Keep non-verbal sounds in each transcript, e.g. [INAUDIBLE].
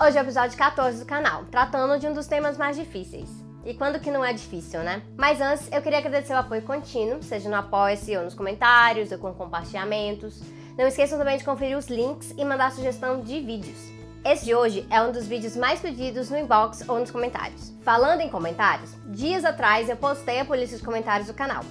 Hoje é o episódio 14 do canal, tratando de um dos temas mais difíceis. E quando que não é difícil, né? Mas antes, eu queria agradecer o apoio contínuo, seja no Apoia-se ou nos comentários ou com compartilhamentos. Não esqueçam também de conferir os links e mandar sugestão de vídeos. Esse de hoje é um dos vídeos mais pedidos no inbox ou nos comentários. Falando em comentários, dias atrás eu postei a polícia de comentários do canal.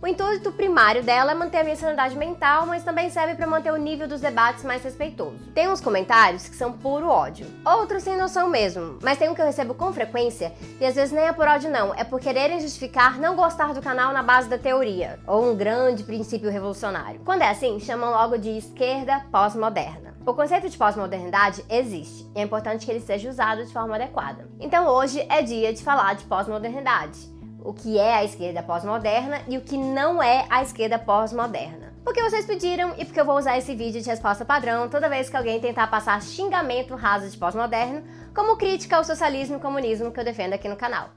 O intuito primário dela é manter a minha sanidade mental, mas também serve para manter o nível dos debates mais respeitoso. Tem uns comentários que são puro ódio, outros sem noção mesmo, mas tem um que eu recebo com frequência e às vezes nem é por ódio não, é por quererem justificar não gostar do canal na base da teoria ou um grande princípio revolucionário. Quando é assim, chamam logo de esquerda pós-moderna. O conceito de pós-modernidade existe e é importante que ele seja usado de forma adequada. Então hoje é dia de falar de pós-modernidade o que é a esquerda pós-moderna e o que não é a esquerda pós-moderna. Porque vocês pediram e porque eu vou usar esse vídeo de resposta padrão toda vez que alguém tentar passar xingamento raso de pós-moderno como crítica ao socialismo e comunismo que eu defendo aqui no canal.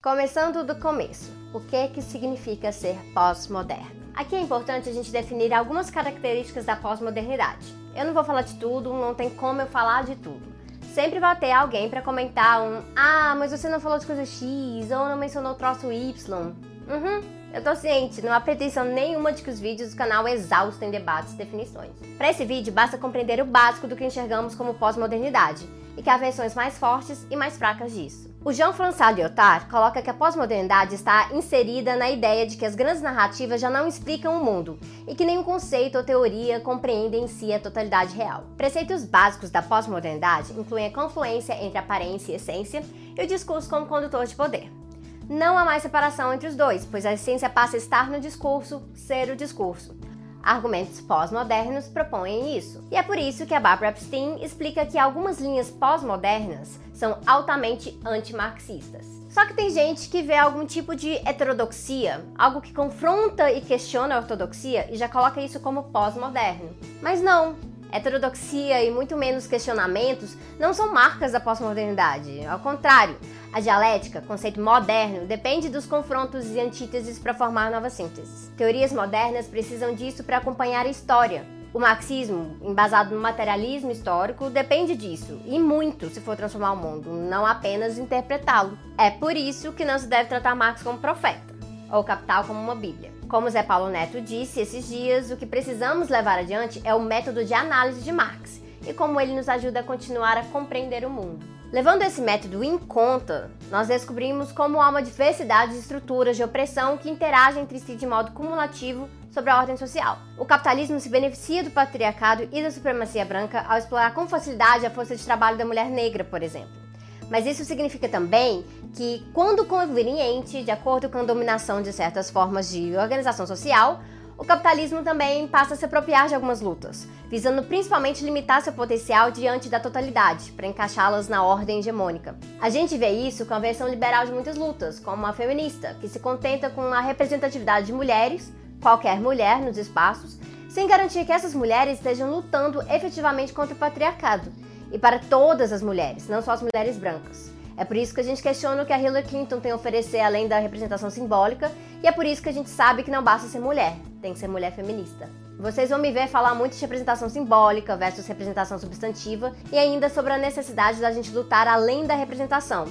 Começando do começo, o que que significa ser pós-moderno? Aqui é importante a gente definir algumas características da pós-modernidade. Eu não vou falar de tudo, não tem como eu falar de tudo. Sempre vai ter alguém para comentar um Ah, mas você não falou de coisa X, ou não mencionou o troço Y. Uhum, eu tô ciente, não há pretensão nenhuma de que os vídeos do canal exaustem debates e definições. Para esse vídeo, basta compreender o básico do que enxergamos como pós-modernidade, e que há versões mais fortes e mais fracas disso. O Jean-François Lyotard coloca que a pós-modernidade está inserida na ideia de que as grandes narrativas já não explicam o mundo e que nenhum conceito ou teoria compreende em si a totalidade real. Preceitos básicos da pós-modernidade incluem a confluência entre aparência e essência e o discurso como condutor de poder. Não há mais separação entre os dois, pois a essência passa a estar no discurso, ser o discurso. Argumentos pós-modernos propõem isso. E é por isso que a Barbara Epstein explica que algumas linhas pós-modernas são altamente antimarxistas. Só que tem gente que vê algum tipo de heterodoxia, algo que confronta e questiona a ortodoxia e já coloca isso como pós-moderno. Mas não, heterodoxia e muito menos questionamentos não são marcas da pós-modernidade. Ao contrário, a dialética, conceito moderno, depende dos confrontos e antíteses para formar novas sínteses. Teorias modernas precisam disso para acompanhar a história. O marxismo, embasado no materialismo histórico, depende disso, e muito se for transformar o mundo, não apenas interpretá-lo. É por isso que não se deve tratar Marx como profeta, ou Capital como uma Bíblia. Como Zé Paulo Neto disse esses dias, o que precisamos levar adiante é o método de análise de Marx e como ele nos ajuda a continuar a compreender o mundo. Levando esse método em conta, nós descobrimos como há uma diversidade de estruturas de opressão que interagem entre si de modo cumulativo sobre a ordem social. O capitalismo se beneficia do patriarcado e da supremacia branca ao explorar com facilidade a força de trabalho da mulher negra, por exemplo. Mas isso significa também que, quando conveniente, de acordo com a dominação de certas formas de organização social, o capitalismo também passa a se apropriar de algumas lutas, visando principalmente limitar seu potencial diante da totalidade, para encaixá-las na ordem hegemônica. A gente vê isso com a versão liberal de muitas lutas, como a feminista, que se contenta com a representatividade de mulheres, qualquer mulher, nos espaços, sem garantir que essas mulheres estejam lutando efetivamente contra o patriarcado, e para todas as mulheres, não só as mulheres brancas. É por isso que a gente questiona o que a Hillary Clinton tem a oferecer além da representação simbólica, e é por isso que a gente sabe que não basta ser mulher, tem que ser mulher feminista. Vocês vão me ver falar muito de representação simbólica versus representação substantiva e ainda sobre a necessidade da gente lutar além da representação,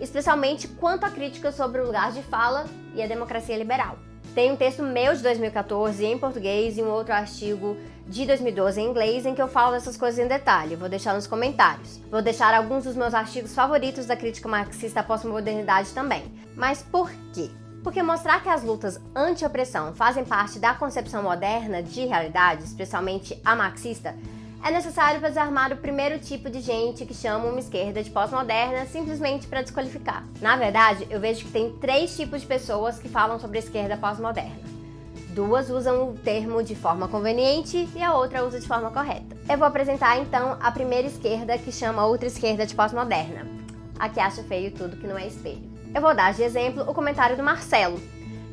especialmente quanto à crítica sobre o lugar de fala e a democracia liberal. Tem um texto meu de 2014 em português e um outro artigo de 2012 em inglês em que eu falo dessas coisas em detalhe. Vou deixar nos comentários. Vou deixar alguns dos meus artigos favoritos da crítica marxista pós-modernidade também. Mas por quê? Porque mostrar que as lutas anti-opressão fazem parte da concepção moderna de realidade, especialmente a marxista, é necessário desarmar o primeiro tipo de gente que chama uma esquerda de pós-moderna simplesmente para desqualificar. Na verdade, eu vejo que tem três tipos de pessoas que falam sobre a esquerda pós-moderna. Duas usam o termo de forma conveniente e a outra usa de forma correta. Eu vou apresentar então a primeira esquerda que chama outra esquerda de pós-moderna, a que acha feio tudo que não é espelho. Eu vou dar de exemplo o comentário do Marcelo,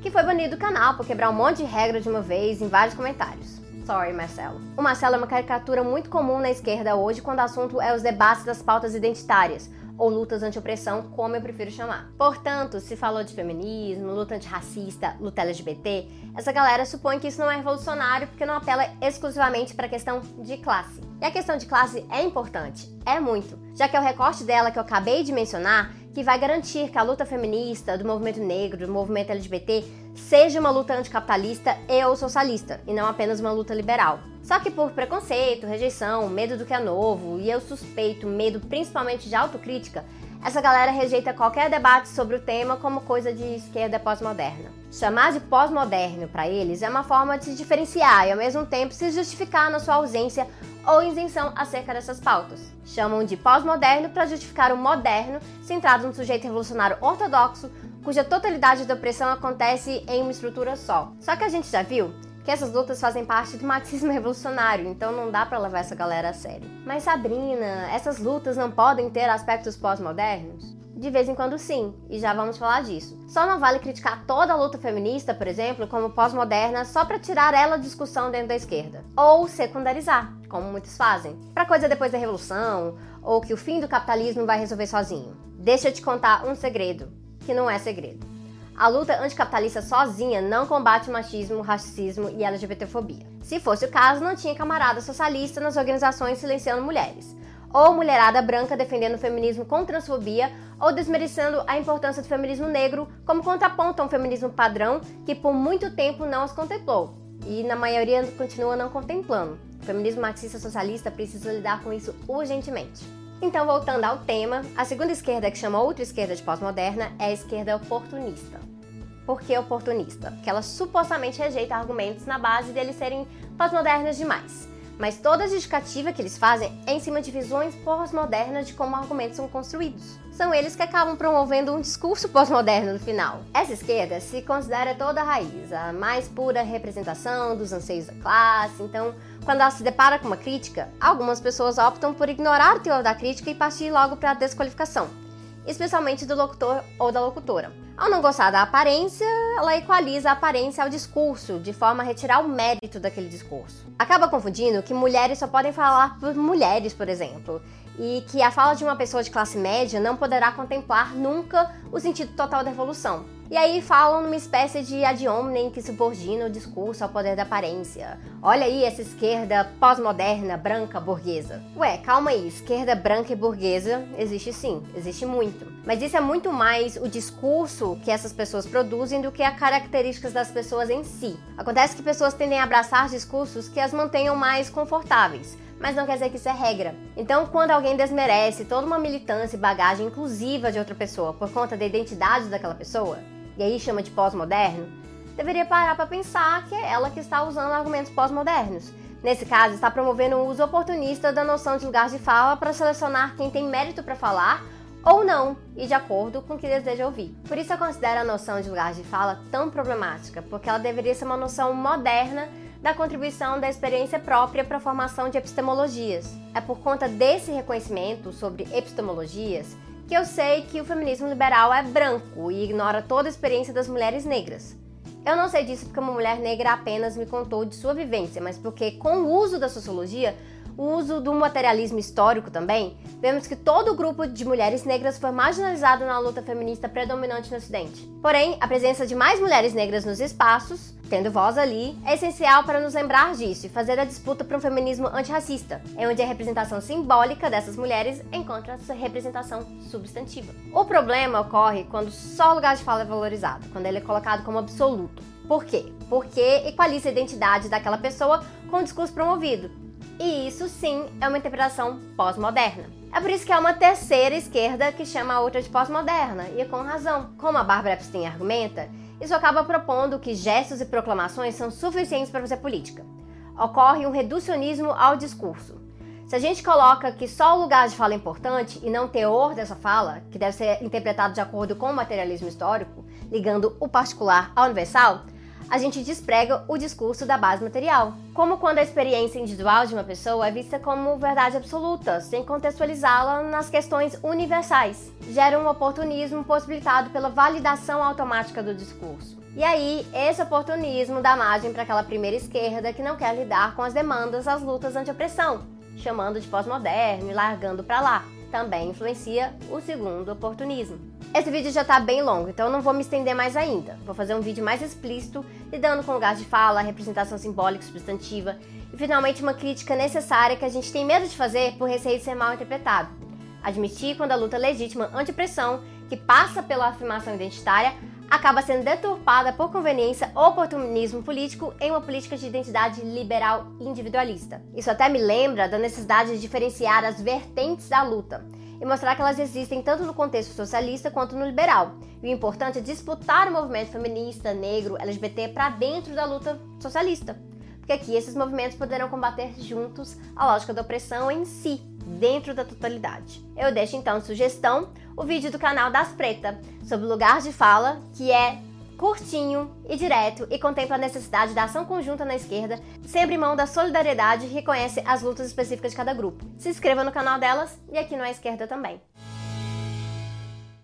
que foi banido do canal por quebrar um monte de regra de uma vez em vários comentários. Sorry, Marcelo. O Marcelo é uma caricatura muito comum na esquerda hoje quando o assunto é os debates das pautas identitárias, ou lutas anti-opressão, como eu prefiro chamar. Portanto, se falou de feminismo, luta antirracista, luta LGBT, essa galera supõe que isso não é revolucionário porque não apela exclusivamente para a questão de classe. E a questão de classe é importante, é muito, já que é o recorte dela que eu acabei de mencionar que vai garantir que a luta feminista, do movimento negro, do movimento LGBT, seja uma luta anticapitalista e ou socialista, e não apenas uma luta liberal. Só que por preconceito, rejeição, medo do que é novo, e eu suspeito medo principalmente de autocrítica, essa galera rejeita qualquer debate sobre o tema como coisa de esquerda pós-moderna. Chamar de pós-moderno para eles é uma forma de se diferenciar e ao mesmo tempo se justificar na sua ausência ou isenção acerca dessas pautas. Chamam de pós-moderno para justificar o moderno, centrado no sujeito revolucionário ortodoxo, cuja totalidade da opressão acontece em uma estrutura só. Só que a gente já viu que essas lutas fazem parte do marxismo [LAUGHS] revolucionário, então não dá para levar essa galera a sério. Mas Sabrina, essas lutas não podem ter aspectos pós-modernos? De vez em quando sim, e já vamos falar disso. Só não vale criticar toda a luta feminista, por exemplo, como pós-moderna só para tirar ela de discussão dentro da esquerda, ou secundarizar, como muitos fazem, para coisa depois da revolução, ou que o fim do capitalismo vai resolver sozinho. Deixa eu te contar um segredo, que não é segredo. A luta anticapitalista sozinha não combate machismo, racismo e LGBTfobia. Se fosse o caso, não tinha camarada socialista nas organizações silenciando mulheres, ou mulherada branca defendendo o feminismo com transfobia, ou desmerecendo a importância do feminismo negro como contraponto a um feminismo padrão que por muito tempo não as contemplou. E na maioria continua não contemplando. O feminismo marxista socialista precisa lidar com isso urgentemente. Então, voltando ao tema, a segunda esquerda, que chama outra esquerda de pós-moderna, é a esquerda oportunista. Por que oportunista? Porque ela supostamente rejeita argumentos na base deles serem pós-modernas demais. Mas toda a justificativa que eles fazem é em cima de visões pós-modernas de como argumentos são construídos. São eles que acabam promovendo um discurso pós-moderno no final. Essa esquerda se considera toda a raiz, a mais pura representação dos anseios da classe, então quando ela se depara com uma crítica, algumas pessoas optam por ignorar o teor da crítica e partir logo para a desqualificação, especialmente do locutor ou da locutora. Ao não gostar da aparência, ela equaliza a aparência ao discurso, de forma a retirar o mérito daquele discurso. Acaba confundindo que mulheres só podem falar por mulheres, por exemplo, e que a fala de uma pessoa de classe média não poderá contemplar nunca o sentido total da evolução. E aí falam numa espécie de ad hominem que subordina o discurso ao poder da aparência. Olha aí essa esquerda pós-moderna, branca, burguesa. Ué, calma aí, esquerda branca e burguesa existe sim, existe muito. Mas isso é muito mais o discurso que essas pessoas produzem do que as características das pessoas em si. Acontece que pessoas tendem a abraçar discursos que as mantenham mais confortáveis mas não quer dizer que isso é regra. Então, quando alguém desmerece toda uma militância e bagagem inclusiva de outra pessoa por conta da identidade daquela pessoa, e aí chama de pós-moderno, deveria parar para pensar que é ela que está usando argumentos pós-modernos. Nesse caso, está promovendo um uso oportunista da noção de lugar de fala para selecionar quem tem mérito para falar ou não, e de acordo com o que deseja ouvir. Por isso eu considero a noção de lugar de fala tão problemática, porque ela deveria ser uma noção moderna da contribuição da experiência própria para a formação de epistemologias. É por conta desse reconhecimento sobre epistemologias que eu sei que o feminismo liberal é branco e ignora toda a experiência das mulheres negras. Eu não sei disso porque uma mulher negra apenas me contou de sua vivência, mas porque, com o uso da sociologia, o uso do materialismo histórico também, vemos que todo o grupo de mulheres negras foi marginalizado na luta feminista predominante no Ocidente. Porém, a presença de mais mulheres negras nos espaços, tendo voz ali, é essencial para nos lembrar disso e fazer a disputa para um feminismo antirracista, é onde a representação simbólica dessas mulheres encontra sua representação substantiva. O problema ocorre quando só o lugar de fala é valorizado, quando ele é colocado como absoluto. Por quê? Porque equaliza a identidade daquela pessoa com o discurso promovido, e isso sim é uma interpretação pós-moderna. É por isso que é uma terceira esquerda que chama a outra de pós-moderna, e com razão. Como a Barbara Epstein argumenta, isso acaba propondo que gestos e proclamações são suficientes para fazer política. Ocorre um reducionismo ao discurso. Se a gente coloca que só o lugar de fala é importante e não o teor dessa fala, que deve ser interpretado de acordo com o materialismo histórico, ligando o particular ao universal, a gente desprega o discurso da base material. Como quando a experiência individual de uma pessoa é vista como verdade absoluta, sem contextualizá-la nas questões universais. Gera um oportunismo possibilitado pela validação automática do discurso. E aí, esse oportunismo dá margem para aquela primeira esquerda que não quer lidar com as demandas das lutas anti-opressão, chamando de pós-moderno e largando para lá. também influencia o segundo oportunismo. Esse vídeo já está bem longo, então eu não vou me estender mais ainda. Vou fazer um vídeo mais explícito, lidando com lugar de fala, representação simbólica substantiva e finalmente uma crítica necessária que a gente tem medo de fazer por receio de ser mal interpretado. Admitir quando a luta legítima anti-pressão, que passa pela afirmação identitária, acaba sendo deturpada por conveniência ou oportunismo político em uma política de identidade liberal individualista. Isso até me lembra da necessidade de diferenciar as vertentes da luta e mostrar que elas existem tanto no contexto socialista quanto no liberal. E o importante é disputar o movimento feminista, negro, LGBT para dentro da luta socialista. Porque aqui esses movimentos poderão combater juntos a lógica da opressão em si, dentro da totalidade. Eu deixo então sugestão o vídeo do canal Das Preta sobre o lugar de fala, que é curtinho e direto e contempla a necessidade da ação conjunta na esquerda, sem abrir mão da solidariedade e reconhece as lutas específicas de cada grupo. Se inscreva no canal delas e aqui no A Esquerda também.